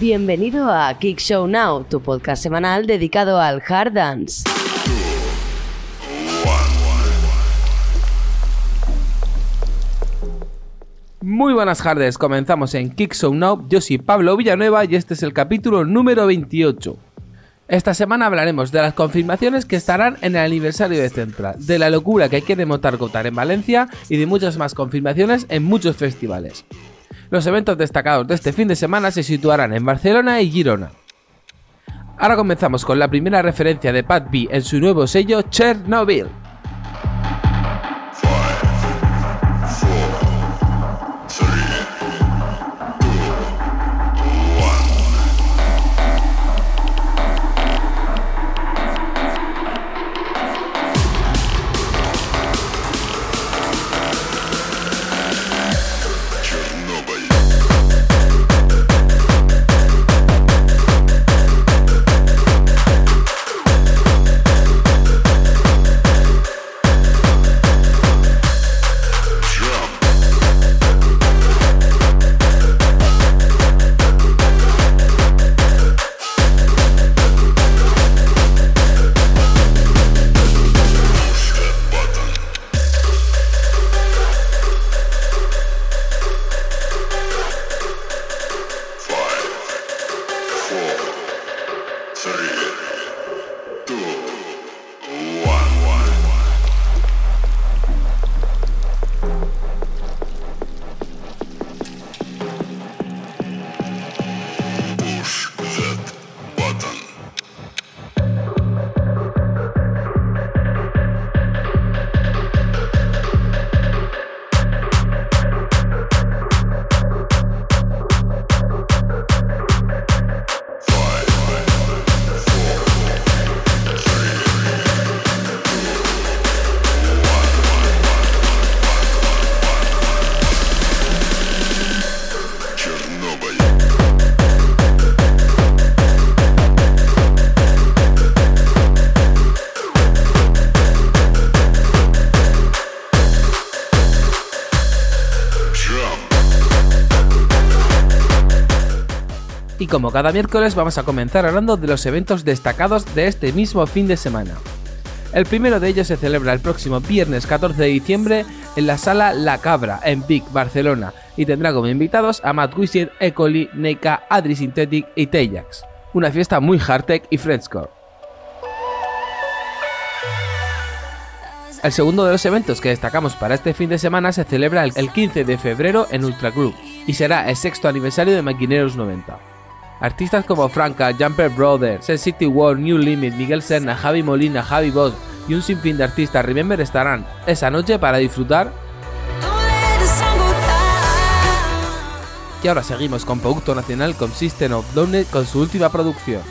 Bienvenido a Kick Show Now, tu podcast semanal dedicado al hard dance. Muy buenas tardes, comenzamos en Kick Show Now. Yo soy Pablo Villanueva y este es el capítulo número 28. Esta semana hablaremos de las confirmaciones que estarán en el aniversario de Central, de la locura que quiere montar Gotar en Valencia y de muchas más confirmaciones en muchos festivales. Los eventos destacados de este fin de semana se situarán en Barcelona y Girona. Ahora comenzamos con la primera referencia de Pat B en su nuevo sello Chernobyl. Y como cada miércoles vamos a comenzar hablando de los eventos destacados de este mismo fin de semana. El primero de ellos se celebra el próximo viernes 14 de diciembre en la sala La Cabra, en Vic, Barcelona, y tendrá como invitados a Matt Wizard, Ecoli, Neika, Adri Synthetic y Tejax. Una fiesta muy hardtech y frescore. El segundo de los eventos que destacamos para este fin de semana se celebra el el 15 de febrero en Ultra Group y será el sexto aniversario de Maquineros 90. Artistas como Franca, Jumper Brothers, City World, New Limit, Miguel Serna, Javi Molina, Javi Boss y un sinfín de artistas Remember estarán esa noche para disfrutar. Y ahora seguimos con Producto Nacional con System of Down con su última producción.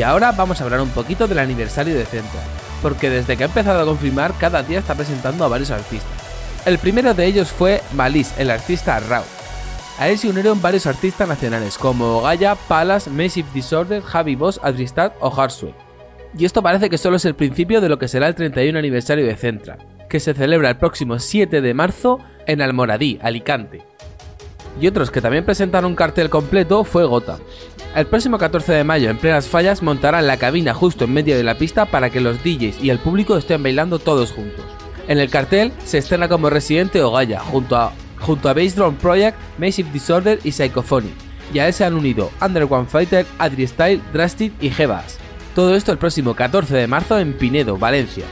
Y ahora vamos a hablar un poquito del aniversario de Central, porque desde que ha empezado a confirmar cada día está presentando a varios artistas. El primero de ellos fue Malice, el artista Raw. A él se unieron varios artistas nacionales como Gaia, Palas, Massive Disorder, Javi Boss, Adristad o Harswell. Y esto parece que solo es el principio de lo que será el 31 aniversario de Central, que se celebra el próximo 7 de marzo en Almoradí, Alicante. Y otros que también presentaron un cartel completo fue Gota. El próximo 14 de mayo, en plenas fallas, montarán la cabina justo en medio de la pista para que los DJs y el público estén bailando todos juntos. En el cartel se estrena como residente o Gaia, junto a, junto a Bass Drum Project, Massive Disorder y Psychophonic. Y a él se han unido Under One Fighter, Adri Style, Drastic y G-Bass. Todo esto el próximo 14 de marzo en Pinedo, Valencia.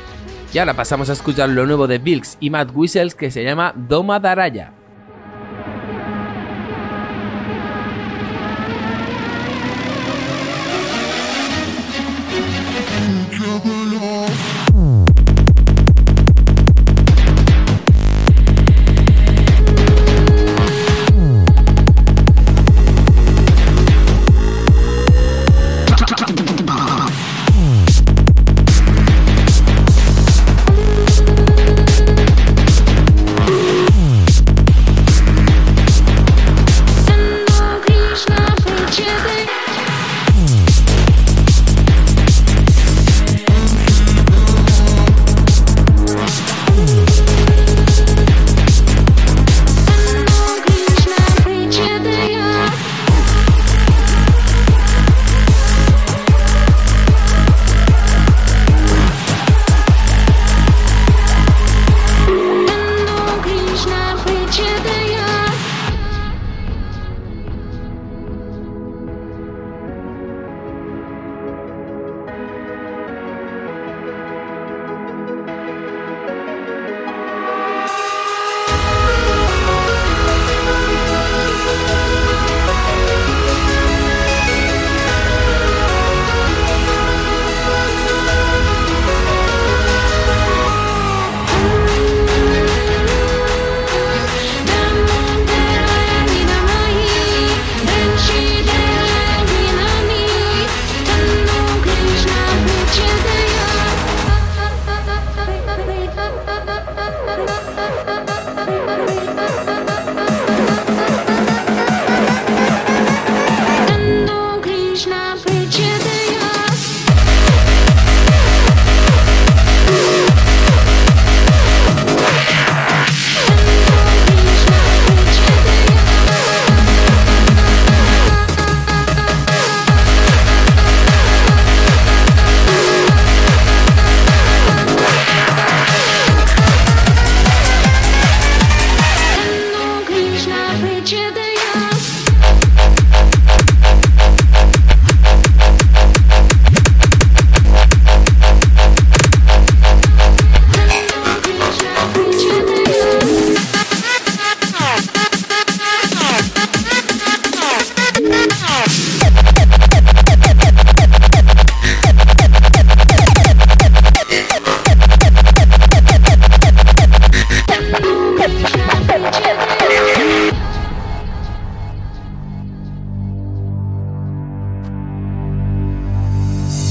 Y ahora pasamos a escuchar lo nuevo de Bilks y Matt Whistles que se llama Doma Daraya.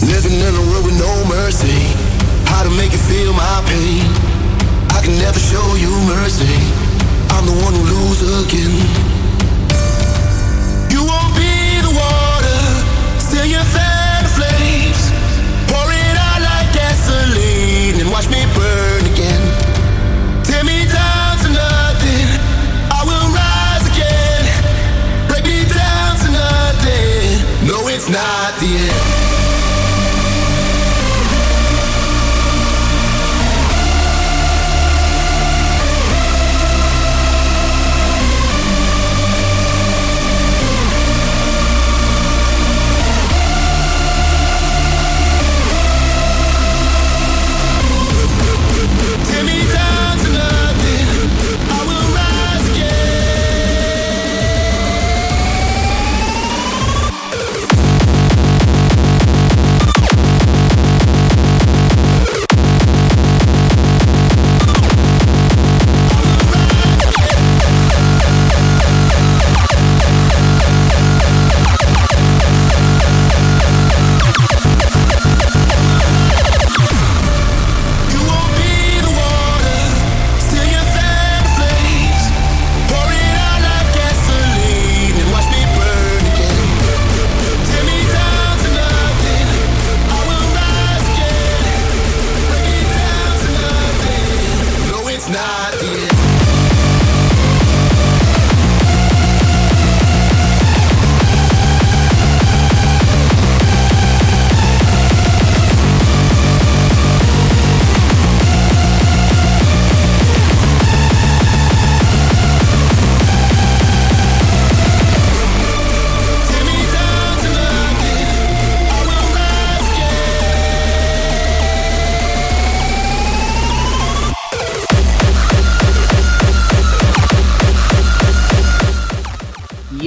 Living in a world with no mercy. How to make you feel my pain. I can never show you mercy. I'm the one who loses again.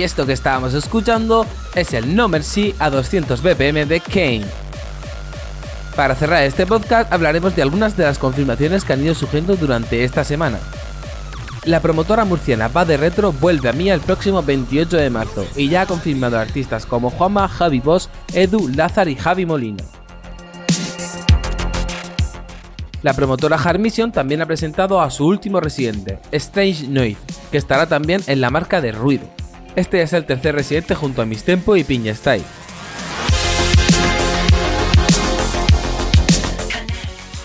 Y esto que estábamos escuchando es el No Mercy a 200 BPM de Kane. Para cerrar este podcast hablaremos de algunas de las confirmaciones que han ido surgiendo durante esta semana. La promotora murciana Bad Retro vuelve a mí el próximo 28 de marzo y ya ha confirmado artistas como Juanma, Javi Boss, Edu, Lázar y Javi Molina. La promotora Harmission también ha presentado a su último residente, Strange Noise, que estará también en la marca de Ruido. Este es el tercer residente junto a Mistempo y Piña Style.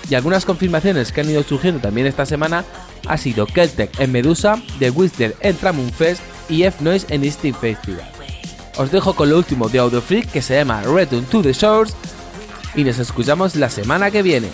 Y algunas confirmaciones que han ido surgiendo también esta semana ha sido Keltec en Medusa, The Wizard en Tramun Fest y F-Noise en Instinct Festival. Os dejo con lo último de Audio Freak que se llama Return to the Shores y nos escuchamos la semana que viene.